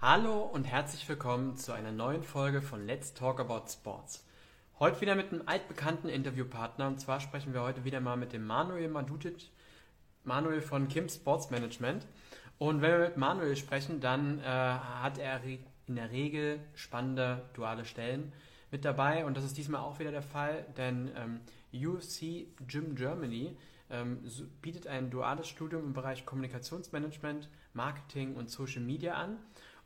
Hallo und herzlich willkommen zu einer neuen Folge von Let's Talk About Sports. Heute wieder mit einem altbekannten Interviewpartner und zwar sprechen wir heute wieder mal mit dem Manuel Madutic, Manuel von Kim Sports Management. Und wenn wir mit Manuel sprechen, dann äh, hat er in der Regel spannende duale Stellen mit dabei und das ist diesmal auch wieder der Fall, denn ähm, UFC Gym Germany ähm, bietet ein duales Studium im Bereich Kommunikationsmanagement, Marketing und Social Media an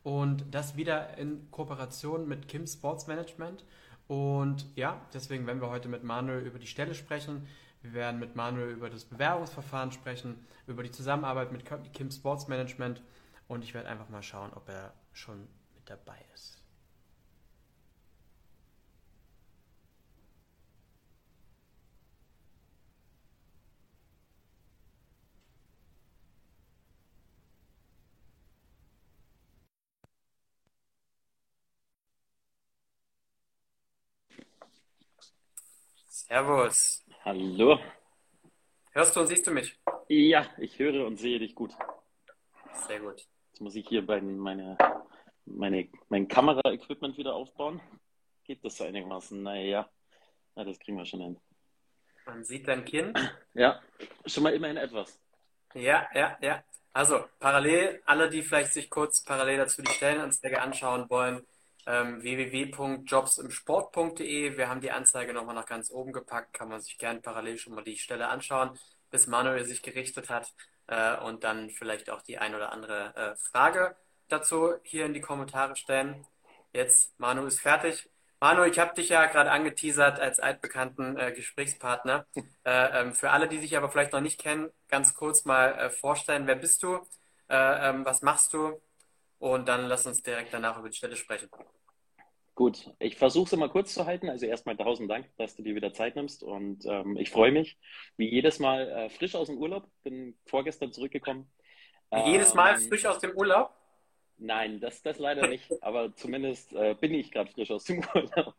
und das wieder in Kooperation mit Kim Sports Management. Und ja, deswegen werden wir heute mit Manuel über die Stelle sprechen. Wir werden mit Manuel über das Bewerbungsverfahren sprechen, über die Zusammenarbeit mit Kim Sports Management und ich werde einfach mal schauen, ob er schon mit dabei ist. Servus. Hallo. Hörst du und siehst du mich? Ja, ich höre und sehe dich gut. Sehr gut. Jetzt muss ich hier bei meine, meine, mein Kamera-Equipment wieder aufbauen. Geht das einigermaßen? Naja, ja, das kriegen wir schon hin. Man sieht dein Kinn. Ja, schon mal immerhin etwas. Ja, ja, ja. Also parallel, alle, die vielleicht sich kurz parallel dazu die Stellenanzeige anschauen wollen, ähm, www.jobsimsport.de. Wir haben die Anzeige nochmal nach ganz oben gepackt, kann man sich gerne parallel schon mal die Stelle anschauen, bis Manuel sich gerichtet hat äh, und dann vielleicht auch die ein oder andere äh, Frage dazu hier in die Kommentare stellen. Jetzt, Manu ist fertig. Manu, ich habe dich ja gerade angeteasert als altbekannten äh, Gesprächspartner. Äh, ähm, für alle, die sich aber vielleicht noch nicht kennen, ganz kurz mal äh, vorstellen, wer bist du, äh, ähm, was machst du und dann lass uns direkt danach über die Stelle sprechen. Gut, ich versuche es immer kurz zu halten. Also erstmal tausend Dank, dass du dir wieder Zeit nimmst und ähm, ich freue mich, wie jedes Mal äh, frisch aus dem Urlaub. Bin vorgestern zurückgekommen. Wie jedes Mal ähm, frisch aus dem Urlaub? Nein, das, das leider nicht, aber zumindest äh, bin ich gerade frisch aus dem Urlaub.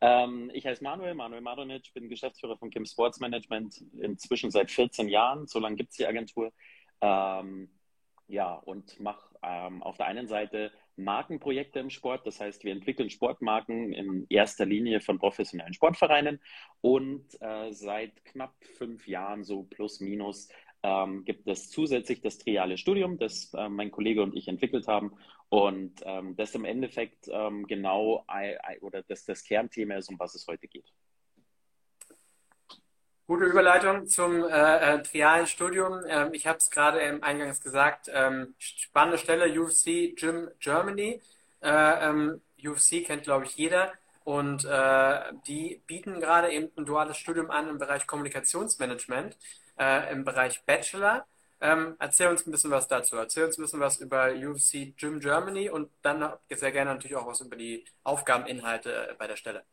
Ähm, ich heiße Manuel, Manuel Madonic, bin Geschäftsführer von Kim Sports Management inzwischen seit 14 Jahren. So lange gibt es die Agentur. Ähm, ja, und mache ähm, auf der einen Seite Markenprojekte im Sport. Das heißt, wir entwickeln Sportmarken in erster Linie von professionellen Sportvereinen. Und äh, seit knapp fünf Jahren, so plus minus, ähm, gibt es zusätzlich das triale Studium, das äh, mein Kollege und ich entwickelt haben. Und ähm, das im Endeffekt ähm, genau oder das, das Kernthema ist, um was es heute geht. Gute Überleitung zum äh, äh, trialen Studium. Ähm, ich habe es gerade im Eingangs gesagt. Ähm, spannende Stelle, UFC Gym Germany. Äh, ähm, UFC kennt, glaube ich, jeder. Und äh, die bieten gerade eben ein duales Studium an im Bereich Kommunikationsmanagement, äh, im Bereich Bachelor. Ähm, erzähl uns ein bisschen was dazu. Erzähl uns ein bisschen was über UFC Gym Germany und dann sehr gerne natürlich auch was über die Aufgabeninhalte bei der Stelle.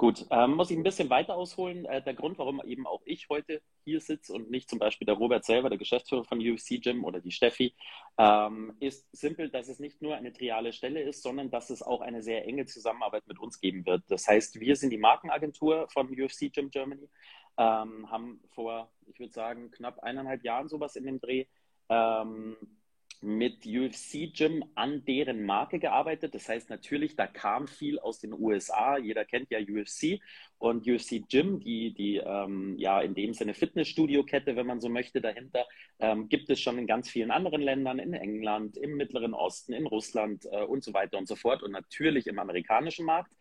Gut, ähm, muss ich ein bisschen weiter ausholen. Äh, der Grund, warum eben auch ich heute hier sitze und nicht zum Beispiel der Robert selber, der Geschäftsführer von UFC Gym oder die Steffi, ähm, ist simpel, dass es nicht nur eine triale Stelle ist, sondern dass es auch eine sehr enge Zusammenarbeit mit uns geben wird. Das heißt, wir sind die Markenagentur von UFC Gym Germany, ähm, haben vor, ich würde sagen, knapp eineinhalb Jahren sowas in dem Dreh ähm, mit UFC Gym an deren Marke gearbeitet. Das heißt natürlich, da kam viel aus den USA. Jeder kennt ja UFC und UFC Gym, die, die ähm, ja in dem Sinne Fitnessstudio-Kette, wenn man so möchte, dahinter, ähm, gibt es schon in ganz vielen anderen Ländern, in England, im Mittleren Osten, in Russland äh, und so weiter und so fort und natürlich im amerikanischen Markt.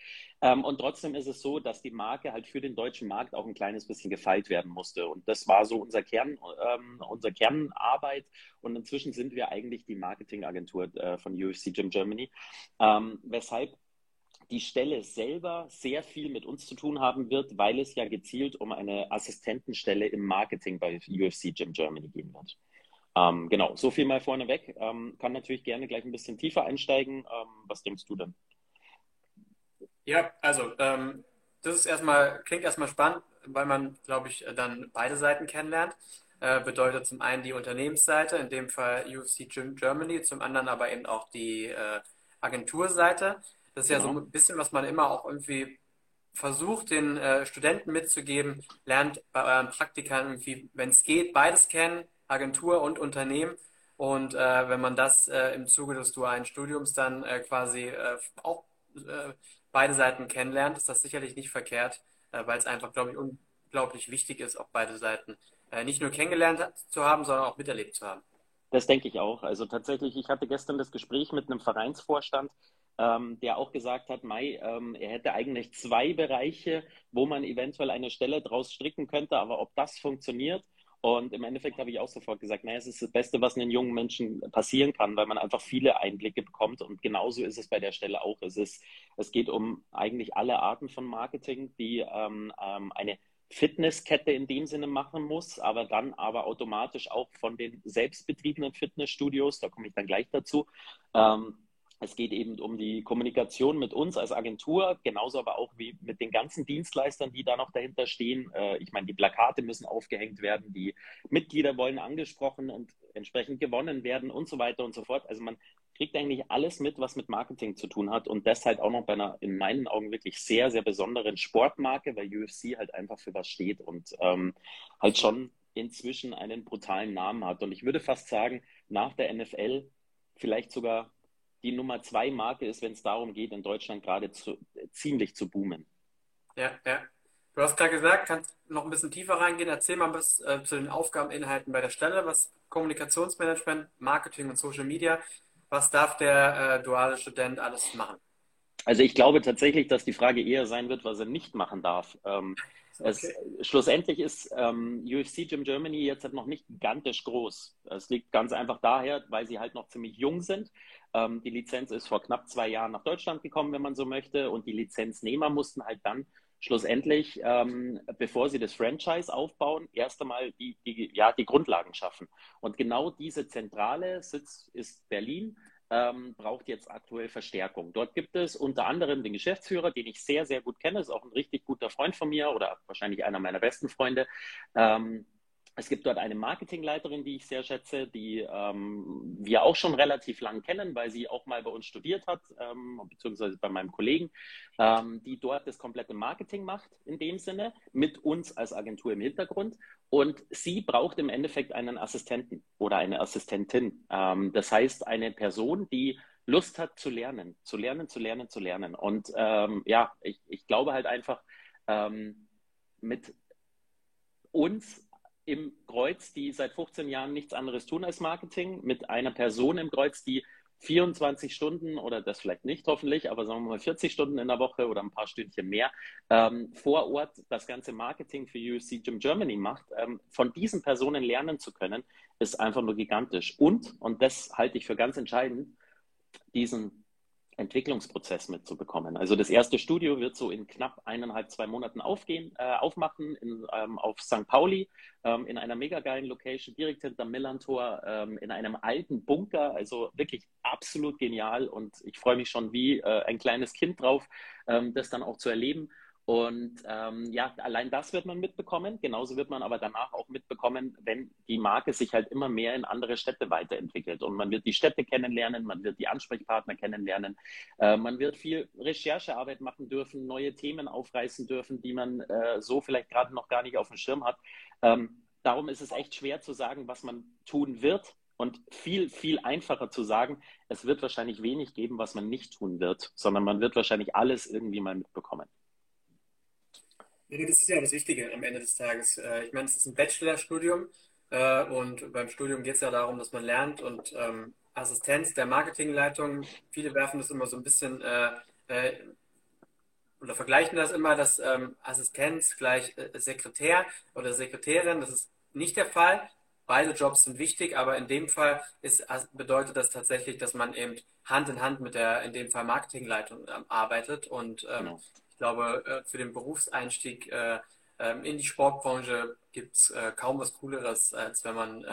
Ähm, und trotzdem ist es so, dass die Marke halt für den deutschen Markt auch ein kleines bisschen gefeilt werden musste. Und das war so unser Kern, ähm, unser Kernarbeit. Und inzwischen sind wir eigentlich die Marketingagentur äh, von UFC Gym Germany. Ähm, weshalb die Stelle selber sehr viel mit uns zu tun haben wird, weil es ja gezielt um eine Assistentenstelle im Marketing bei UFC Gym Germany gehen wird. Ähm, genau, so viel mal vorneweg. Ähm, kann natürlich gerne gleich ein bisschen tiefer einsteigen. Ähm, was denkst du denn? Ja, also ähm, das ist erstmal, klingt erstmal spannend, weil man, glaube ich, dann beide Seiten kennenlernt. Äh, bedeutet zum einen die Unternehmensseite, in dem Fall UFC Gym Germany, zum anderen aber eben auch die äh, Agenturseite. Das ist genau. ja so genau. ein bisschen, was man immer auch irgendwie versucht, den äh, Studenten mitzugeben. Lernt bei euren Praktikern irgendwie, wenn es geht, beides kennen, Agentur und Unternehmen. Und äh, wenn man das äh, im Zuge des dualen Studiums dann äh, quasi auch beide Seiten kennenlernt, ist das sicherlich nicht verkehrt, äh, weil es einfach, glaube ich, unglaublich wichtig ist, auch beide Seiten nicht nur kennengelernt zu haben, sondern auch miterlebt zu haben. Das denke ich auch. Also tatsächlich, ich hatte gestern das Gespräch mit einem Vereinsvorstand, ähm, der auch gesagt hat, Mai, ähm, er hätte eigentlich zwei Bereiche, wo man eventuell eine Stelle draus stricken könnte, aber ob das funktioniert, und im Endeffekt habe ich auch sofort gesagt, naja, es ist das Beste, was einem jungen Menschen passieren kann, weil man einfach viele Einblicke bekommt. Und genauso ist es bei der Stelle auch. Es, ist, es geht um eigentlich alle Arten von Marketing, die ähm, ähm, eine Fitnesskette in dem Sinne machen muss, aber dann aber automatisch auch von den selbstbetriebenen Fitnessstudios, da komme ich dann gleich dazu, ähm, es geht eben um die Kommunikation mit uns als Agentur, genauso aber auch wie mit den ganzen Dienstleistern, die da noch dahinter stehen. Äh, ich meine, die Plakate müssen aufgehängt werden, die Mitglieder wollen angesprochen und entsprechend gewonnen werden und so weiter und so fort. Also man kriegt eigentlich alles mit, was mit Marketing zu tun hat und das halt auch noch bei einer in meinen Augen wirklich sehr, sehr besonderen Sportmarke, weil UFC halt einfach für was steht und ähm, halt schon inzwischen einen brutalen Namen hat. Und ich würde fast sagen, nach der NFL vielleicht sogar die Nummer zwei Marke ist, wenn es darum geht, in Deutschland gerade zu, ziemlich zu boomen. Ja, ja. Du hast gerade gesagt, kannst noch ein bisschen tiefer reingehen. Erzähl mal was äh, zu den Aufgabeninhalten bei der Stelle, was Kommunikationsmanagement, Marketing und Social Media, was darf der äh, duale Student alles machen? Also ich glaube tatsächlich, dass die Frage eher sein wird, was er nicht machen darf. Ähm, Okay. Es, schlussendlich ist ähm, UFC Gym Germany jetzt halt noch nicht gigantisch groß. Es liegt ganz einfach daher, weil sie halt noch ziemlich jung sind. Ähm, die Lizenz ist vor knapp zwei Jahren nach Deutschland gekommen, wenn man so möchte. Und die Lizenznehmer mussten halt dann schlussendlich, ähm, bevor sie das Franchise aufbauen, erst einmal die, die, ja, die Grundlagen schaffen. Und genau diese zentrale Sitz ist Berlin ähm, braucht jetzt aktuell Verstärkung. Dort gibt es unter anderem den Geschäftsführer, den ich sehr, sehr gut kenne, ist auch ein richtig guter Freund von mir oder wahrscheinlich einer meiner besten Freunde. Ähm, es gibt dort eine Marketingleiterin, die ich sehr schätze, die ähm, wir auch schon relativ lang kennen, weil sie auch mal bei uns studiert hat, ähm, beziehungsweise bei meinem Kollegen, ähm, die dort das komplette Marketing macht in dem Sinne, mit uns als Agentur im Hintergrund. Und sie braucht im Endeffekt einen Assistenten oder eine Assistentin. Ähm, das heißt, eine Person, die Lust hat zu lernen, zu lernen, zu lernen, zu lernen. Und ähm, ja, ich, ich glaube halt einfach, ähm, mit uns im Kreuz, die seit 15 Jahren nichts anderes tun als Marketing, mit einer Person im Kreuz, die 24 Stunden oder das vielleicht nicht hoffentlich, aber sagen wir mal 40 Stunden in der Woche oder ein paar Stündchen mehr ähm, vor Ort das ganze Marketing für USC Gym Germany macht, ähm, von diesen Personen lernen zu können, ist einfach nur gigantisch. Und, und das halte ich für ganz entscheidend, diesen Entwicklungsprozess mitzubekommen. Also das erste Studio wird so in knapp eineinhalb, zwei Monaten aufgehen, äh, aufmachen in, ähm, auf St. Pauli ähm, in einer mega geilen Location direkt hinter Millantor ähm, in einem alten Bunker. Also wirklich absolut genial und ich freue mich schon wie äh, ein kleines Kind drauf, ähm, das dann auch zu erleben. Und ähm, ja, allein das wird man mitbekommen. Genauso wird man aber danach auch mitbekommen, wenn die Marke sich halt immer mehr in andere Städte weiterentwickelt. Und man wird die Städte kennenlernen, man wird die Ansprechpartner kennenlernen, äh, man wird viel Recherchearbeit machen dürfen, neue Themen aufreißen dürfen, die man äh, so vielleicht gerade noch gar nicht auf dem Schirm hat. Ähm, darum ist es echt schwer zu sagen, was man tun wird. Und viel, viel einfacher zu sagen, es wird wahrscheinlich wenig geben, was man nicht tun wird, sondern man wird wahrscheinlich alles irgendwie mal mitbekommen. Ja, das ist ja das Wichtige am Ende des Tages. Äh, ich meine, es ist ein Bachelorstudium äh, und beim Studium geht es ja darum, dass man lernt und ähm, Assistenz der Marketingleitung, viele werfen das immer so ein bisschen äh, oder vergleichen das immer, dass ähm, Assistenz gleich Sekretär oder Sekretärin, das ist nicht der Fall. Beide Jobs sind wichtig, aber in dem Fall ist, bedeutet das tatsächlich, dass man eben Hand in Hand mit der, in dem Fall Marketingleitung ähm, arbeitet und genau. Ich glaube, äh, für den Berufseinstieg äh, ähm, in die Sportbranche gibt es äh, kaum was Cooleres, als wenn man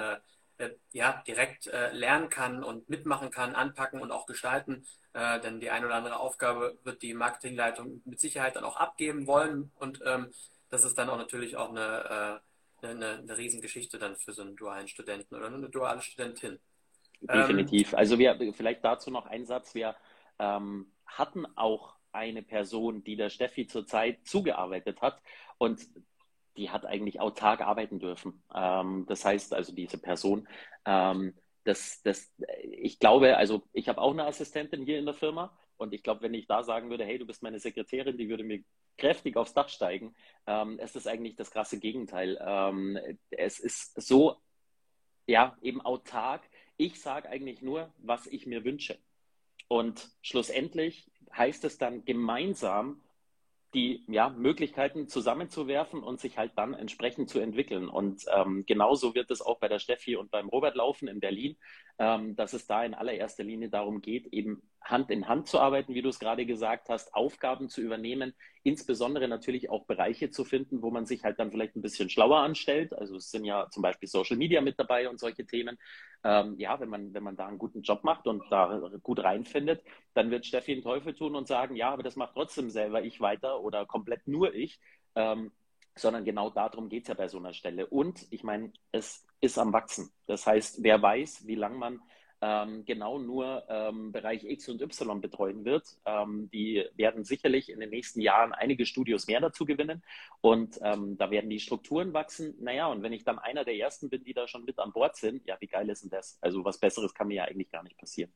ja, direkt lernen kann und mitmachen kann, anpacken und auch gestalten. denn die eine oder andere Aufgabe wird die Marketingleitung mit Sicherheit dann auch abgeben wollen. Und ähm, das ist dann auch natürlich auch eine, eine, eine Riesengeschichte dann für so einen dualen Studenten oder eine duale Studentin. Definitiv. Ähm, also wir vielleicht dazu noch ein Satz. Wir ähm, hatten auch eine Person, die der Steffi zurzeit zugearbeitet hat und die hat eigentlich autark arbeiten dürfen. Ähm, das heißt also, diese Person, ähm, das, das, ich glaube, also ich habe auch eine Assistentin hier in der Firma und ich glaube, wenn ich da sagen würde, hey, du bist meine Sekretärin, die würde mir kräftig aufs Dach steigen. Ähm, es ist eigentlich das krasse Gegenteil. Ähm, es ist so, ja, eben autark. Ich sage eigentlich nur, was ich mir wünsche. Und schlussendlich heißt es dann gemeinsam die ja, Möglichkeiten zusammenzuwerfen und sich halt dann entsprechend zu entwickeln. Und ähm, genauso wird es auch bei der Steffi und beim Robert laufen in Berlin, ähm, dass es da in allererster Linie darum geht, eben Hand in Hand zu arbeiten, wie du es gerade gesagt hast, Aufgaben zu übernehmen, insbesondere natürlich auch Bereiche zu finden, wo man sich halt dann vielleicht ein bisschen schlauer anstellt. Also es sind ja zum Beispiel Social Media mit dabei und solche Themen. Ähm, ja, wenn man, wenn man da einen guten Job macht und da gut reinfindet, dann wird Steffi einen Teufel tun und sagen, ja, aber das macht trotzdem selber ich weiter oder komplett nur ich. Ähm, sondern genau darum geht es ja bei so einer Stelle. Und ich meine, es ist am Wachsen. Das heißt, wer weiß, wie lange man ähm, genau nur ähm, Bereich X und Y betreuen wird. Ähm, die werden sicherlich in den nächsten Jahren einige Studios mehr dazu gewinnen und ähm, da werden die Strukturen wachsen. Naja, und wenn ich dann einer der ersten bin, die da schon mit an Bord sind, ja, wie geil ist denn das? Also was Besseres kann mir ja eigentlich gar nicht passieren.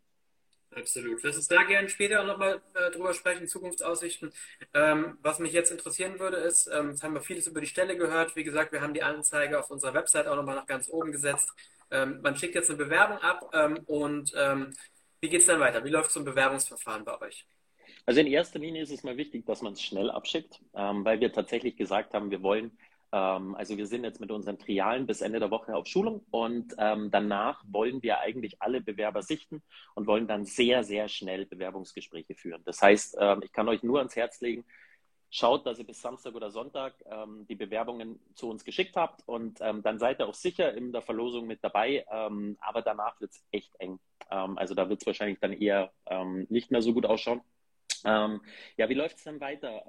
Absolut. Lass uns da gerne später auch nochmal äh, drüber sprechen, Zukunftsaussichten. Ähm, was mich jetzt interessieren würde, ist, ähm, jetzt haben wir vieles über die Stelle gehört. Wie gesagt, wir haben die Anzeige auf unserer Website auch nochmal nach ganz oben gesetzt. Ähm, man schickt jetzt eine Bewerbung ab ähm, und ähm, wie geht es dann weiter? Wie läuft so ein Bewerbungsverfahren bei euch? Also in erster Linie ist es mal wichtig, dass man es schnell abschickt, ähm, weil wir tatsächlich gesagt haben, wir wollen ähm, also wir sind jetzt mit unseren Trialen bis Ende der Woche auf Schulung und ähm, danach wollen wir eigentlich alle Bewerber sichten und wollen dann sehr, sehr schnell Bewerbungsgespräche führen. Das heißt, ähm, ich kann euch nur ans Herz legen, schaut, dass ihr bis Samstag oder Sonntag ähm, die Bewerbungen zu uns geschickt habt und ähm, dann seid ihr auch sicher in der Verlosung mit dabei. Ähm, aber danach wird es echt eng. Ähm, also da wird es wahrscheinlich dann eher ähm, nicht mehr so gut ausschauen. Ähm, ja, wie läuft es dann weiter?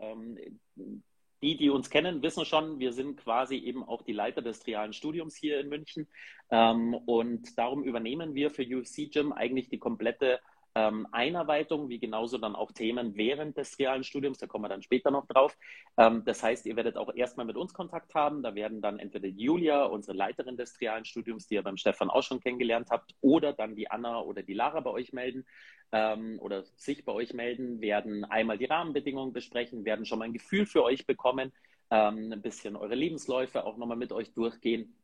Die, die uns kennen, wissen schon, wir sind quasi eben auch die Leiter des trialen Studiums hier in München. und darum übernehmen wir für UFC Gym eigentlich die komplette ähm, Einarbeitung, wie genauso dann auch Themen während des realen Studiums, da kommen wir dann später noch drauf. Ähm, das heißt, ihr werdet auch erstmal mit uns Kontakt haben. Da werden dann entweder Julia, unsere Leiterin des realen Studiums, die ihr beim Stefan auch schon kennengelernt habt, oder dann die Anna oder die Lara bei euch melden ähm, oder sich bei euch melden, werden einmal die Rahmenbedingungen besprechen, werden schon mal ein Gefühl für euch bekommen, ähm, ein bisschen eure Lebensläufe auch nochmal mit euch durchgehen.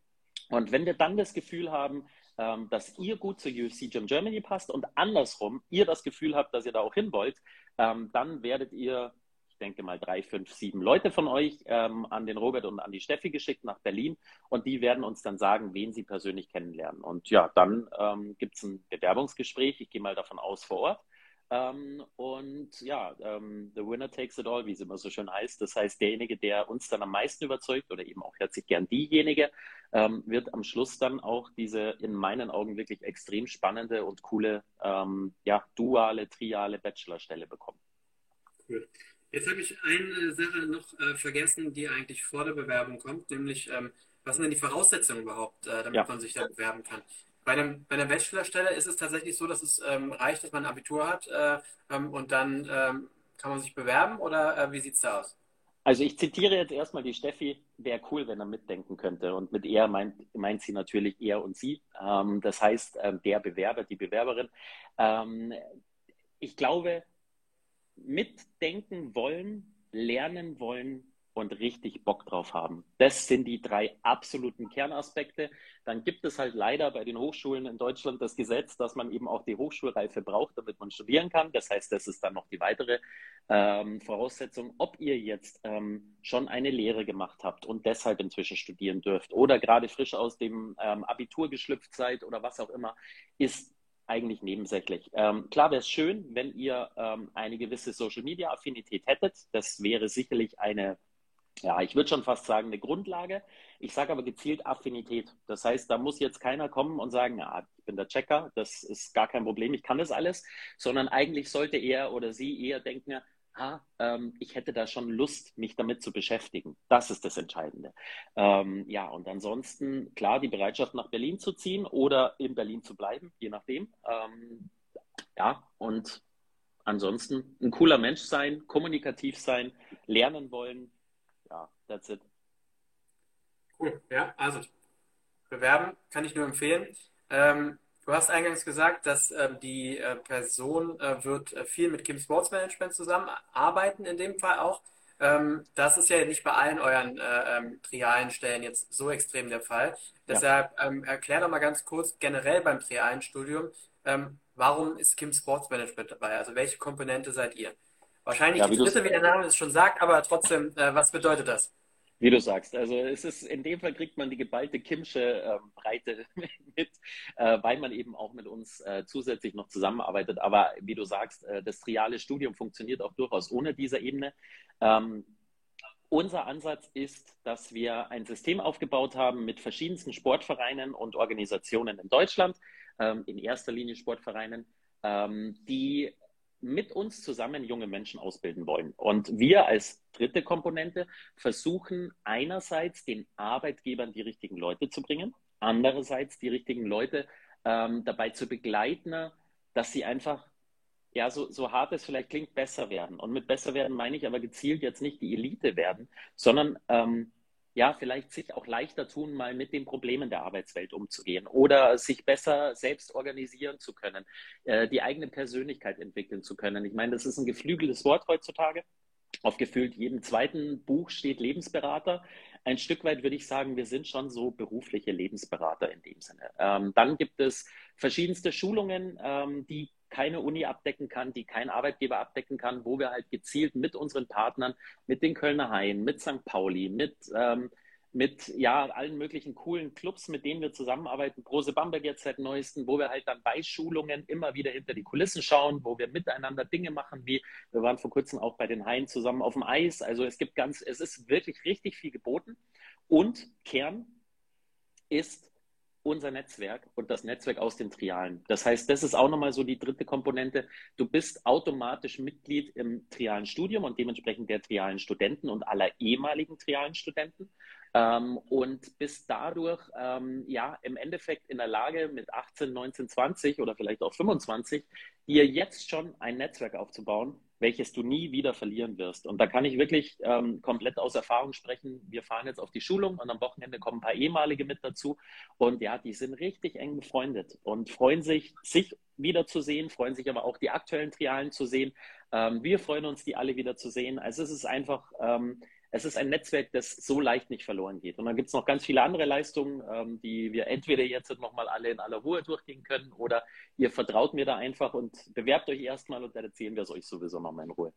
Und wenn wir dann das Gefühl haben, ähm, dass ihr gut zur UFC Gym Germany passt und andersrum ihr das Gefühl habt, dass ihr da auch hin wollt, ähm, dann werdet ihr, ich denke mal drei, fünf, sieben Leute von euch ähm, an den Robert und an die Steffi geschickt nach Berlin und die werden uns dann sagen, wen sie persönlich kennenlernen. Und ja, dann ähm, gibt es ein Bewerbungsgespräch, ich gehe mal davon aus vor Ort. Ähm, und ja, ähm, the winner takes it all, wie es immer so schön heißt. Das heißt, derjenige, der uns dann am meisten überzeugt oder eben auch herzlich gern diejenige, ähm, wird am Schluss dann auch diese in meinen Augen wirklich extrem spannende und coole, ähm, ja, duale, triale Bachelorstelle bekommen. Cool. Jetzt habe ich eine Sache noch äh, vergessen, die eigentlich vor der Bewerbung kommt, nämlich ähm, was sind denn die Voraussetzungen überhaupt, äh, damit ja. man sich da bewerben kann? Bei, einem, bei einer Bachelorstelle ist es tatsächlich so, dass es ähm, reicht, dass man ein Abitur hat äh, ähm, und dann ähm, kann man sich bewerben oder äh, wie sieht es da aus? Also ich zitiere jetzt erstmal die Steffi, wäre cool, wenn er mitdenken könnte. Und mit er meint, meint sie natürlich er und sie. Ähm, das heißt, äh, der Bewerber, die Bewerberin. Ähm, ich glaube, mitdenken wollen, lernen wollen, und richtig Bock drauf haben. Das sind die drei absoluten Kernaspekte. Dann gibt es halt leider bei den Hochschulen in Deutschland das Gesetz, dass man eben auch die Hochschulreife braucht, damit man studieren kann. Das heißt, das ist dann noch die weitere ähm, Voraussetzung. Ob ihr jetzt ähm, schon eine Lehre gemacht habt und deshalb inzwischen studieren dürft oder gerade frisch aus dem ähm, Abitur geschlüpft seid oder was auch immer, ist eigentlich nebensächlich. Ähm, klar wäre es schön, wenn ihr ähm, eine gewisse Social-Media-Affinität hättet. Das wäre sicherlich eine ja, ich würde schon fast sagen, eine Grundlage. Ich sage aber gezielt Affinität. Das heißt, da muss jetzt keiner kommen und sagen, ja, ich bin der Checker, das ist gar kein Problem, ich kann das alles, sondern eigentlich sollte er oder sie eher denken, ah, ähm, ich hätte da schon Lust, mich damit zu beschäftigen. Das ist das Entscheidende. Ähm, ja, und ansonsten, klar, die Bereitschaft nach Berlin zu ziehen oder in Berlin zu bleiben, je nachdem. Ähm, ja, und ansonsten ein cooler Mensch sein, kommunikativ sein, lernen wollen, that's it. Cool, ja, also bewerben kann ich nur empfehlen. Ähm, Du hast eingangs gesagt, dass äh, die äh, Person äh, wird äh, viel mit Kim Sports Management zusammenarbeiten, in dem Fall auch. Ähm, das ist ja nicht bei allen euren äh, ähm, trialen Stellen jetzt so extrem der Fall. Deshalb ähm, erklär doch mal ganz kurz generell beim trialen Studium, ähm, warum ist Kim Sports Management dabei? Also welche Komponente seid ihr? Wahrscheinlich ja, die dritte, wie der Name es schon sagt, aber trotzdem, äh, was bedeutet das? Wie du sagst, also es ist in dem Fall kriegt man die geballte Kimsche äh, Breite mit, äh, weil man eben auch mit uns äh, zusätzlich noch zusammenarbeitet. Aber wie du sagst, äh, das triale Studium funktioniert auch durchaus ohne diese Ebene. Ähm, unser Ansatz ist, dass wir ein System aufgebaut haben mit verschiedensten Sportvereinen und Organisationen in Deutschland, ähm, in erster Linie Sportvereinen, ähm, die mit uns zusammen junge Menschen ausbilden wollen. Und wir als dritte Komponente versuchen einerseits den Arbeitgebern die richtigen Leute zu bringen, andererseits die richtigen Leute ähm, dabei zu begleiten, dass sie einfach, ja, so, so hart es vielleicht klingt, besser werden. Und mit besser werden meine ich aber gezielt jetzt nicht die Elite werden, sondern ähm, ja, vielleicht sich auch leichter tun, mal mit den Problemen der Arbeitswelt umzugehen oder sich besser selbst organisieren zu können, äh, die eigene Persönlichkeit entwickeln zu können. Ich meine, das ist ein geflügeltes Wort heutzutage. Auf gefühlt jedem zweiten Buch steht Lebensberater. Ein Stück weit würde ich sagen, wir sind schon so berufliche Lebensberater in dem Sinne. Ähm, dann gibt es verschiedenste Schulungen, ähm, die keine Uni abdecken kann, die kein Arbeitgeber abdecken kann, wo wir halt gezielt mit unseren Partnern, mit den Kölner Haien, mit St. Pauli, mit, ähm, mit ja, allen möglichen coolen Clubs, mit denen wir zusammenarbeiten, Große Bamberg jetzt seit neuesten, wo wir halt dann bei Schulungen immer wieder hinter die Kulissen schauen, wo wir miteinander Dinge machen, wie wir waren vor kurzem auch bei den Haien zusammen auf dem Eis. Also es gibt ganz, es ist wirklich richtig viel geboten. Und Kern ist unser Netzwerk und das Netzwerk aus den Trialen. Das heißt, das ist auch nochmal so die dritte Komponente. Du bist automatisch Mitglied im trialen Studium und dementsprechend der trialen Studenten und aller ehemaligen trialen Studenten ähm, und bist dadurch ähm, ja im Endeffekt in der Lage, mit 18, 19, 20 oder vielleicht auch 25 dir jetzt schon ein Netzwerk aufzubauen, welches du nie wieder verlieren wirst. Und da kann ich wirklich ähm, komplett aus Erfahrung sprechen. Wir fahren jetzt auf die Schulung und am Wochenende kommen ein paar ehemalige mit dazu. Und ja, die sind richtig eng befreundet und freuen sich, sich wiederzusehen, freuen sich aber auch die aktuellen Trialen zu sehen. Ähm, wir freuen uns, die alle wieder zu sehen. Also es ist einfach ähm, es ist ein Netzwerk, das so leicht nicht verloren geht. Und dann gibt es noch ganz viele andere Leistungen, ähm, die wir entweder jetzt nochmal alle in aller Ruhe durchgehen können oder ihr vertraut mir da einfach und bewerbt euch erstmal und dann erzählen wir es euch sowieso nochmal in Ruhe.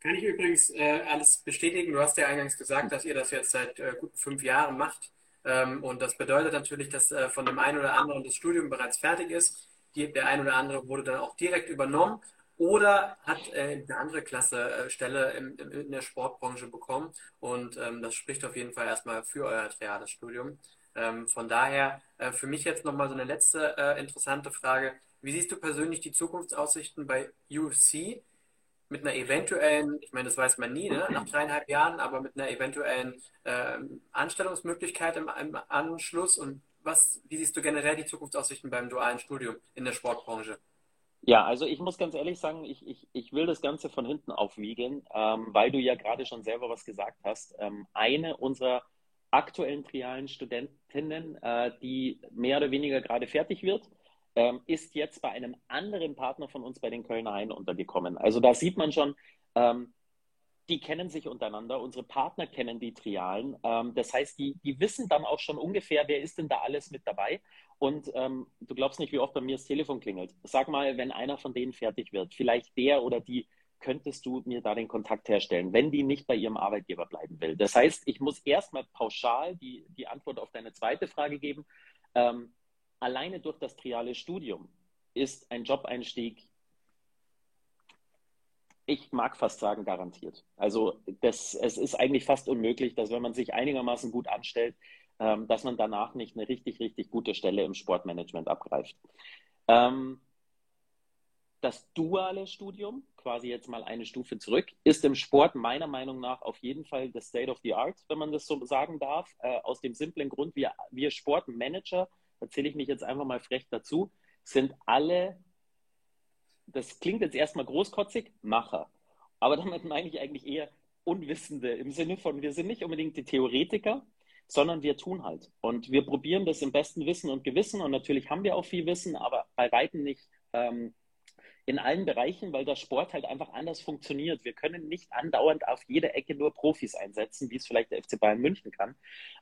Kann ich übrigens äh, alles bestätigen. Du hast ja eingangs gesagt, dass ihr das jetzt seit äh, gut fünf Jahren macht. Ähm, und das bedeutet natürlich, dass äh, von dem einen oder anderen das Studium bereits fertig ist. Der ein oder andere wurde dann auch direkt übernommen oder hat äh, eine andere Klasse äh, Stelle in, der Sportbranche bekommen. Und ähm, das spricht auf jeden Fall erstmal für euer triades Studium. Ähm, von daher äh, für mich jetzt nochmal so eine letzte interessante Frage. Wie siehst du persönlich die Zukunftsaussichten bei UFC mit einer eventuellen, ich meine, das weiß man nie, ne, nach dreieinhalb Jahren, aber mit einer eventuellen ähm, Anstellungsmöglichkeit im Anschluss? Und was, wie siehst du generell die Zukunftsaussichten beim dualen Studium in der Sportbranche? Ja, also ich muss ganz ehrlich sagen, ich, ich, ich will das Ganze von hinten aufwiegeln, ähm, weil du ja gerade schon selber was gesagt hast. Ähm, eine unserer aktuellen trialen Studentinnen, äh, die mehr oder weniger gerade fertig wird, ähm, ist jetzt bei einem anderen Partner von uns bei den Kölner Haien untergekommen. Also da sieht man schon, ähm, die kennen sich untereinander, unsere Partner kennen die Trialen. Ähm, das heißt, die, die wissen dann auch schon ungefähr, wer ist denn da alles mit dabei. Und ähm, du glaubst nicht, wie oft bei mir das Telefon klingelt. Sag mal, wenn einer von denen fertig wird, vielleicht der oder die, könntest du mir da den Kontakt herstellen, wenn die nicht bei ihrem Arbeitgeber bleiben will. Das heißt, ich muss erstmal pauschal die, die Antwort auf deine zweite Frage geben. Ähm, alleine durch das triale Studium ist ein Jobeinstieg, ich mag fast sagen, garantiert. Also das, es ist eigentlich fast unmöglich, dass wenn man sich einigermaßen gut anstellt, ähm, dass man danach nicht eine richtig, richtig gute Stelle im Sportmanagement abgreift. Ähm, das duale Studium, quasi jetzt mal eine Stufe zurück, ist im Sport meiner Meinung nach auf jeden Fall das State of the Art, wenn man das so sagen darf. Äh, aus dem simplen Grund, wir, wir Sportmanager, erzähle ich mich jetzt einfach mal frech dazu, sind alle, das klingt jetzt erstmal großkotzig, Macher. Aber damit meine ich eigentlich eher Unwissende im Sinne von, wir sind nicht unbedingt die Theoretiker, sondern wir tun halt. Und wir probieren das im besten Wissen und Gewissen. Und natürlich haben wir auch viel Wissen, aber bei weitem nicht ähm, in allen Bereichen, weil der Sport halt einfach anders funktioniert. Wir können nicht andauernd auf jede Ecke nur Profis einsetzen, wie es vielleicht der FC Bayern München kann.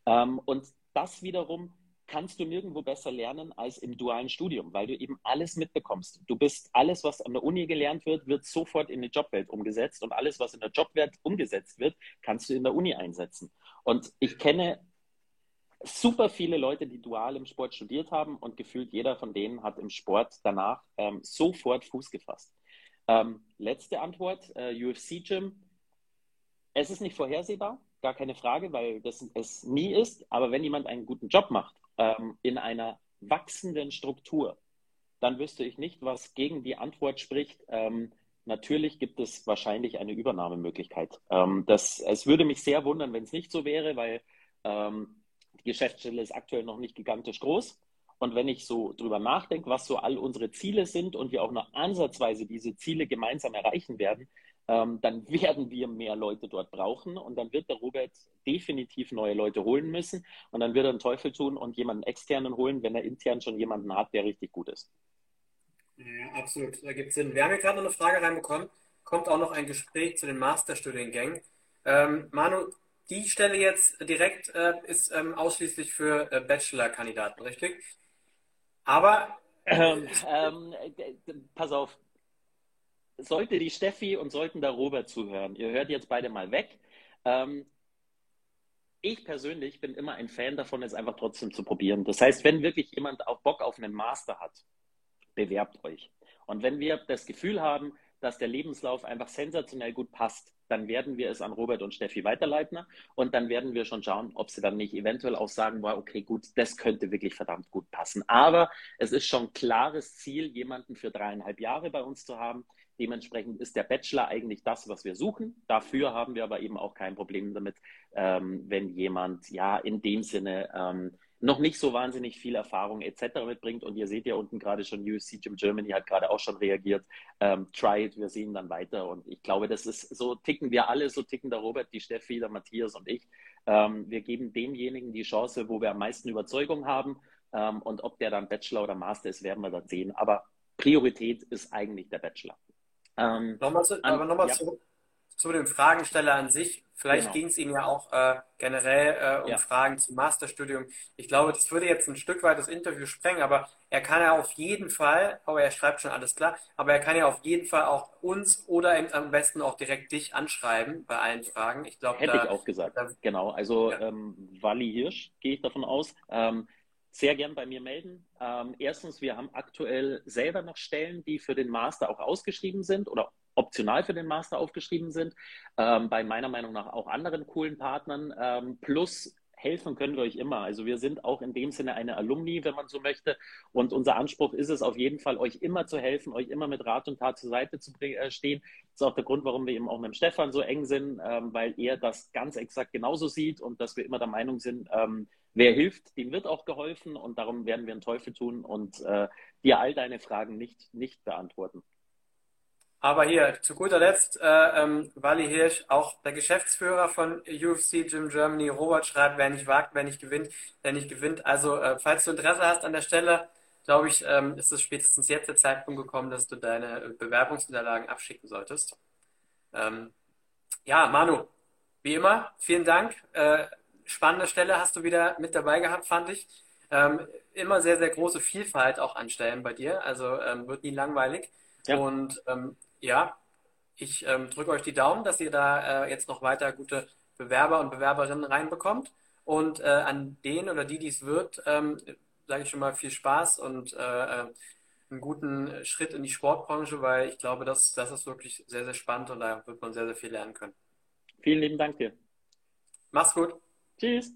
Ähm, und das wiederum kannst du nirgendwo besser lernen als im dualen Studium, weil du eben alles mitbekommst. Du bist alles, was an der Uni gelernt wird, wird sofort in die Jobwelt umgesetzt und alles, was in der Jobwelt umgesetzt wird, kannst du in der Uni einsetzen. Und ich kenne super viele Leute, die dual im Sport studiert haben und gefühlt jeder von denen hat im Sport danach ähm, sofort Fuß gefasst. Ähm, letzte Antwort, äh, UFC Gym. Es ist nicht vorhersehbar, gar keine Frage, weil das es nie ist. Aber wenn jemand einen guten Job macht ähm, in einer wachsenden Struktur, dann wüsste ich nicht, was gegen die Antwort spricht. Ähm, natürlich gibt es wahrscheinlich eine Übernahmemöglichkeit. Ähm, das, es würde mich sehr wundern, wenn es nicht so wäre, weil ähm, die Geschäftsstelle ist aktuell noch nicht gigantisch groß. Und wenn ich so drüber nachdenke, was so all unsere Ziele sind und wir auch nur ansatzweise diese Ziele gemeinsam erreichen werden, ähm, dann werden wir mehr Leute dort brauchen und dann wird der Robert definitiv neue Leute holen müssen und dann wird er einen Teufel tun und jemanden externen holen, wenn er intern schon jemanden hat, der richtig gut ist. Ja, absolut. Da gibt es Sinn. Wir haben gerade noch eine Frage reinbekommen. Kommt auch noch ein Gespräch zu den Masterstudiengängen. Ähm, Manu, die Stelle jetzt direkt äh, ist ähm, ausschließlich für äh, Bachelor-Kandidaten, richtig? Aber. Ähm, ähm, pass auf. Sollte die Steffi und sollten der Robert zuhören, ihr hört jetzt beide mal weg. Ähm, ich persönlich bin immer ein Fan davon, es einfach trotzdem zu probieren. Das heißt, wenn wirklich jemand auch Bock auf einen Master hat, bewerbt euch. Und wenn wir das Gefühl haben, dass der Lebenslauf einfach sensationell gut passt, dann werden wir es an Robert und Steffi weiterleiten und dann werden wir schon schauen, ob sie dann nicht eventuell auch sagen, wow, okay, gut, das könnte wirklich verdammt gut passen. Aber es ist schon klares Ziel, jemanden für dreieinhalb Jahre bei uns zu haben. Dementsprechend ist der Bachelor eigentlich das, was wir suchen. Dafür haben wir aber eben auch kein Problem damit, ähm, wenn jemand ja in dem Sinne ähm, noch nicht so wahnsinnig viel Erfahrung etc. mitbringt. Und ihr seht ja unten gerade schon, UFC Gym Germany hat gerade auch schon reagiert. Ähm, try it, wir sehen dann weiter. Und ich glaube, das ist so ticken wir alle, so ticken der Robert, die Steffi, der Matthias und ich. Ähm, wir geben demjenigen die Chance, wo wir am meisten Überzeugung haben. Ähm, und ob der dann Bachelor oder Master ist, werden wir dann sehen. Aber Priorität ist eigentlich der Bachelor. Ähm, nochmal zu, aber nochmal ja. zurück zu dem Fragensteller an sich. Vielleicht genau. ging es ihm ja auch äh, generell äh, um ja. Fragen zum Masterstudium. Ich glaube, das würde jetzt ein Stück weit das Interview sprengen, aber er kann ja auf jeden Fall, aber er schreibt schon alles klar, aber er kann ja auf jeden Fall auch uns oder am besten auch direkt dich anschreiben bei allen Fragen. Ich glaube, hätte da, ich auch gesagt. Da, genau. Also ja. ähm, Wally Hirsch gehe ich davon aus. Ähm, sehr gern bei mir melden. Ähm, erstens, wir haben aktuell selber noch Stellen, die für den Master auch ausgeschrieben sind oder optional für den Master aufgeschrieben sind, ähm, bei meiner Meinung nach auch anderen coolen Partnern. Ähm, plus helfen können wir euch immer. Also wir sind auch in dem Sinne eine Alumni, wenn man so möchte. Und unser Anspruch ist es auf jeden Fall, euch immer zu helfen, euch immer mit Rat und Tat zur Seite zu äh, stehen. Das ist auch der Grund, warum wir eben auch mit dem Stefan so eng sind, ähm, weil er das ganz exakt genauso sieht und dass wir immer der Meinung sind, ähm, wer hilft, dem wird auch geholfen und darum werden wir einen Teufel tun und äh, dir all deine Fragen nicht, nicht beantworten. Aber hier, zu guter Letzt, äh, ähm, Wally Hirsch, auch der Geschäftsführer von UFC Gym Germany, Robert schreibt, wer nicht wagt, wer nicht gewinnt, der nicht gewinnt. Also, äh, falls du Interesse hast an der Stelle, glaube ich, ähm, ist es spätestens jetzt der Zeitpunkt gekommen, dass du deine Bewerbungsunterlagen abschicken solltest. Ähm, ja, Manu, wie immer, vielen Dank. Äh, spannende Stelle hast du wieder mit dabei gehabt, fand ich. Ähm, immer sehr, sehr große Vielfalt auch an Stellen bei dir, also ähm, wird nie langweilig. Ja. Und ähm, ja, ich ähm, drücke euch die Daumen, dass ihr da äh, jetzt noch weiter gute Bewerber und Bewerberinnen reinbekommt. Und äh, an den oder die, die es wird, ähm, sage ich schon mal viel Spaß und äh, äh, einen guten Schritt in die Sportbranche, weil ich glaube, das, das ist wirklich sehr, sehr spannend und da wird man sehr, sehr viel lernen können. Vielen lieben Dank dir. Mach's gut. Tschüss.